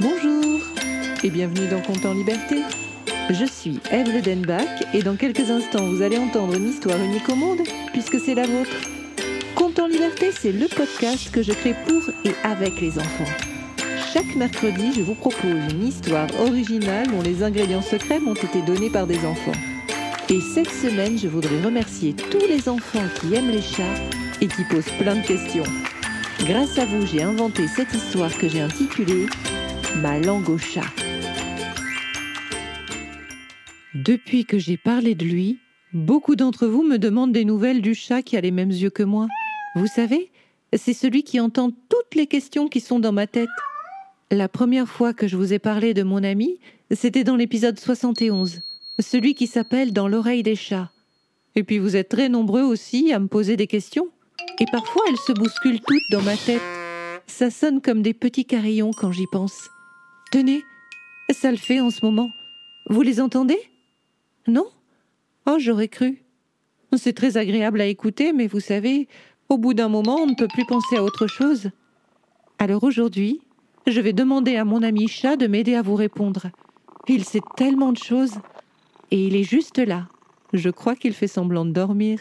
Bonjour et bienvenue dans Compte en Liberté. Je suis Eve Ledenbach et dans quelques instants vous allez entendre une histoire unique au monde puisque c'est la vôtre. Compte en Liberté, c'est le podcast que je crée pour et avec les enfants. Chaque mercredi, je vous propose une histoire originale dont les ingrédients secrets m'ont été donnés par des enfants. Et cette semaine, je voudrais remercier tous les enfants qui aiment les chats et qui posent plein de questions. Grâce à vous, j'ai inventé cette histoire que j'ai intitulée Ma langue au chat. Depuis que j'ai parlé de lui, beaucoup d'entre vous me demandent des nouvelles du chat qui a les mêmes yeux que moi. Vous savez, c'est celui qui entend toutes les questions qui sont dans ma tête. La première fois que je vous ai parlé de mon ami, c'était dans l'épisode 71 celui qui s'appelle Dans l'oreille des chats. Et puis vous êtes très nombreux aussi à me poser des questions. Et parfois elles se bousculent toutes dans ma tête. Ça sonne comme des petits carillons quand j'y pense. Tenez, ça le fait en ce moment. Vous les entendez? Non? Oh, j'aurais cru. C'est très agréable à écouter, mais vous savez, au bout d'un moment, on ne peut plus penser à autre chose. Alors aujourd'hui, je vais demander à mon ami chat de m'aider à vous répondre. Il sait tellement de choses. Et il est juste là. Je crois qu'il fait semblant de dormir.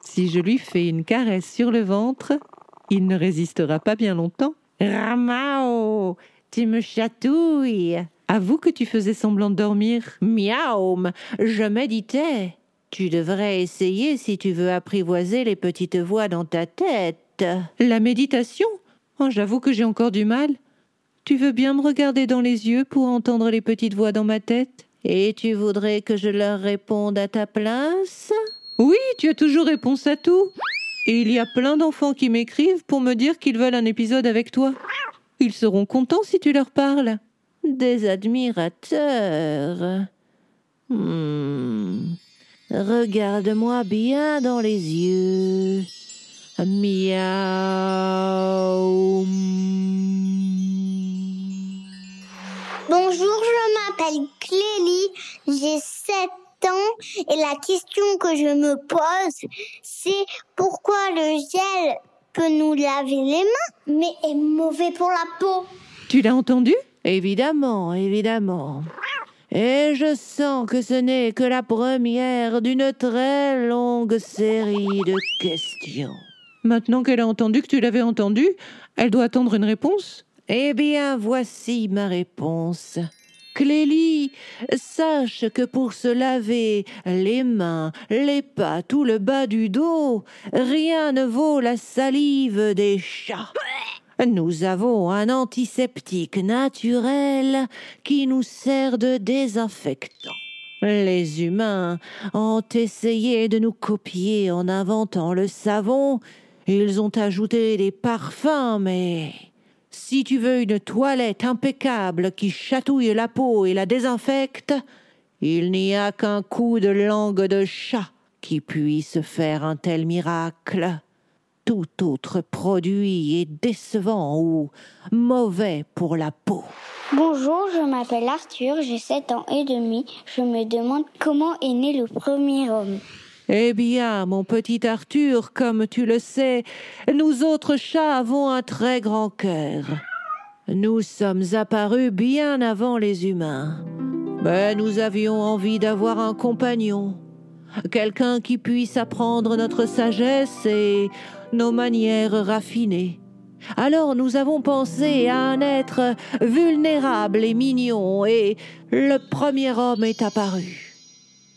Si je lui fais une caresse sur le ventre, il ne résistera pas bien longtemps. Ramao, tu me chatouilles. Avoue que tu faisais semblant de dormir. Miaou, je méditais. Tu devrais essayer si tu veux apprivoiser les petites voix dans ta tête. La méditation? Oh, j'avoue que j'ai encore du mal. Tu veux bien me regarder dans les yeux pour entendre les petites voix dans ma tête? Et tu voudrais que je leur réponde à ta place? Oui, tu as toujours réponse à tout. Et il y a plein d'enfants qui m'écrivent pour me dire qu'ils veulent un épisode avec toi. Ils seront contents si tu leur parles. Des admirateurs. Hmm. Regarde-moi bien dans les yeux. Miaou. Bonjour, je m'appelle Clélie, j'ai 7 ans et la question que je me pose, c'est pourquoi le gel peut nous laver les mains, mais est mauvais pour la peau. Tu l'as entendu? Évidemment, évidemment. Et je sens que ce n'est que la première d'une très longue série de questions. Maintenant qu'elle a entendu que tu l'avais entendu, elle doit attendre une réponse? Eh bien, voici ma réponse. Clélie, sache que pour se laver les mains, les pattes ou le bas du dos, rien ne vaut la salive des chats. Nous avons un antiseptique naturel qui nous sert de désinfectant. Les humains ont essayé de nous copier en inventant le savon. Ils ont ajouté des parfums, mais si tu veux une toilette impeccable qui chatouille la peau et la désinfecte, il n'y a qu'un coup de langue de chat qui puisse faire un tel miracle. Tout autre produit est décevant ou mauvais pour la peau. Bonjour, je m'appelle Arthur, j'ai 7 ans et demi. Je me demande comment est né le premier homme. Eh bien, mon petit Arthur, comme tu le sais, nous autres chats avons un très grand cœur. Nous sommes apparus bien avant les humains. Mais nous avions envie d'avoir un compagnon, quelqu'un qui puisse apprendre notre sagesse et nos manières raffinées. Alors nous avons pensé à un être vulnérable et mignon, et le premier homme est apparu.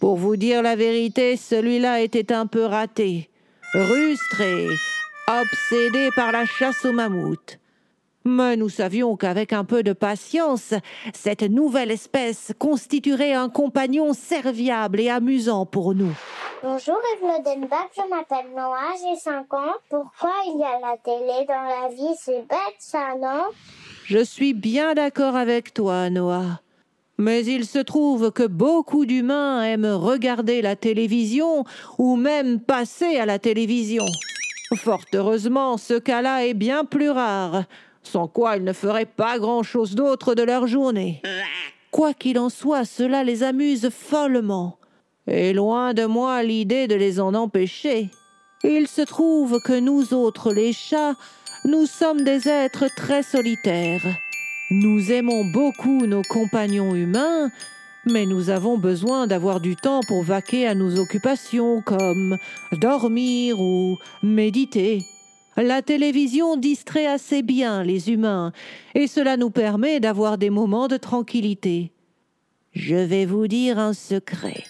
Pour vous dire la vérité, celui-là était un peu raté, rustre et obsédé par la chasse aux mammouths. Mais nous savions qu'avec un peu de patience, cette nouvelle espèce constituerait un compagnon serviable et amusant pour nous. Bonjour Evlodenbach, je m'appelle Noah, j'ai 5 ans. Pourquoi il y a la télé dans la vie? C'est bête ça, non? Je suis bien d'accord avec toi, Noah. Mais il se trouve que beaucoup d'humains aiment regarder la télévision ou même passer à la télévision. Fort heureusement, ce cas-là est bien plus rare, sans quoi ils ne feraient pas grand-chose d'autre de leur journée. Quoi qu'il en soit, cela les amuse follement. Et loin de moi l'idée de les en empêcher. Il se trouve que nous autres les chats, nous sommes des êtres très solitaires. Nous aimons beaucoup nos compagnons humains, mais nous avons besoin d'avoir du temps pour vaquer à nos occupations comme dormir ou méditer. La télévision distrait assez bien les humains, et cela nous permet d'avoir des moments de tranquillité. Je vais vous dire un secret.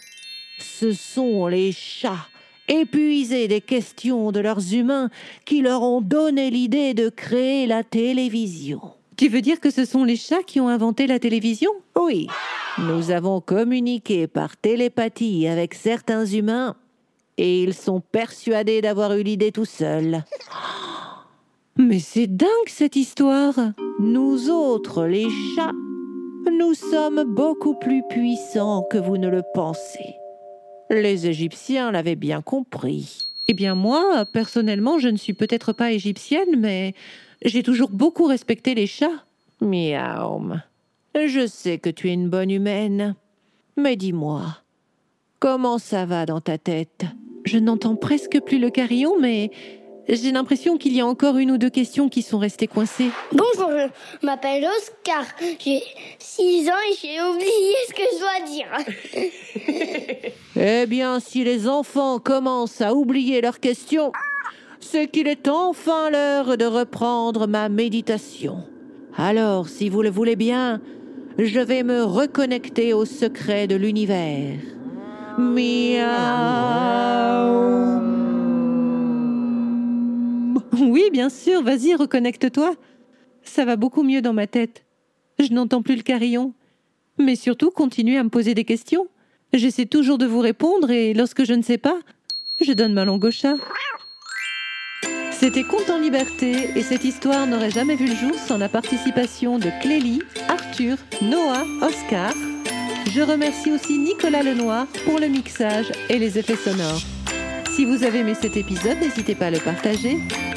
Ce sont les chats, épuisés des questions de leurs humains, qui leur ont donné l'idée de créer la télévision. Tu veux dire que ce sont les chats qui ont inventé la télévision? Oui, nous avons communiqué par télépathie avec certains humains et ils sont persuadés d'avoir eu l'idée tout seuls. Mais c'est dingue cette histoire. Nous autres, les chats, nous sommes beaucoup plus puissants que vous ne le pensez. Les Égyptiens l'avaient bien compris. Eh bien moi, personnellement, je ne suis peut-être pas égyptienne, mais j'ai toujours beaucoup respecté les chats. Miaum, je sais que tu es une bonne humaine. Mais dis-moi, comment ça va dans ta tête? Je n'entends presque plus le carillon, mais j'ai l'impression qu'il y a encore une ou deux questions qui sont restées coincées. Bonjour, je m'appelle Oscar. J'ai 6 ans et j'ai oublié ce que je dois dire. eh bien, si les enfants commencent à oublier leurs questions, c'est qu'il est enfin l'heure de reprendre ma méditation. Alors, si vous le voulez bien, je vais me reconnecter au secret de l'univers. Miaou. Oui, bien sûr, vas-y, reconnecte-toi. Ça va beaucoup mieux dans ma tête. Je n'entends plus le carillon. Mais surtout, continuez à me poser des questions. J'essaie toujours de vous répondre et lorsque je ne sais pas, je donne ma langue au chat. C'était Conte en liberté et cette histoire n'aurait jamais vu le jour sans la participation de Clélie, Arthur, Noah, Oscar. Je remercie aussi Nicolas Lenoir pour le mixage et les effets sonores. Si vous avez aimé cet épisode, n'hésitez pas à le partager,